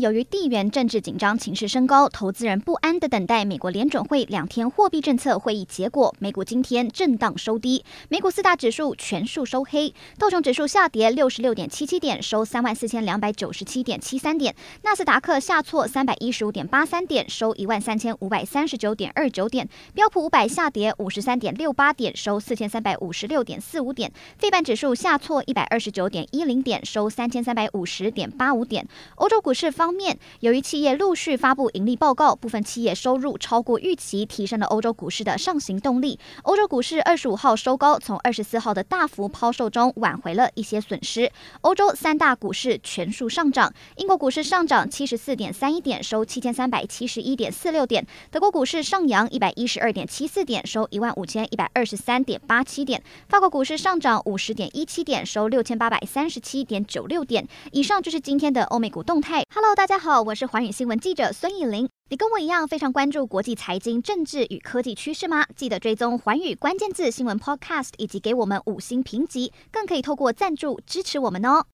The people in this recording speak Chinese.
由于地缘政治紧张情势升高，投资人不安地等待美国联准会两天货币政策会议结果。美股今天震荡收低，美股四大指数全数收黑，道琼指数下跌六十六点七七点，收三万四千两百九十七点七三点；纳斯达克下挫三百一十五点八三点，收一万三千五百三十九点二九点；标普五百下跌五十三点六八点，收四千三百五十六点四五点；费半指数下挫一百二十九点一零点，收三千三百五十点八五点。欧洲股市方方面，由于企业陆续发布盈利报告，部分企业收入超过预期，提升了欧洲股市的上行动力。欧洲股市二十五号收高，从二十四号的大幅抛售中挽回了一些损失。欧洲三大股市全数上涨，英国股市上涨七十四点三一点，收七千三百七十一点四六点；德国股市上扬一百一十二点七四点，收一万五千一百二十三点八七点；法国股市上涨五十点一七点，收六千八百三十七点九六点。以上就是今天的欧美股动态。Hello，大家好。我是寰宇新闻记者孙艺玲。你跟我一样非常关注国际财经、政治与科技趋势吗？记得追踪寰宇关键字新闻 Podcast，以及给我们五星评级，更可以透过赞助支持我们哦。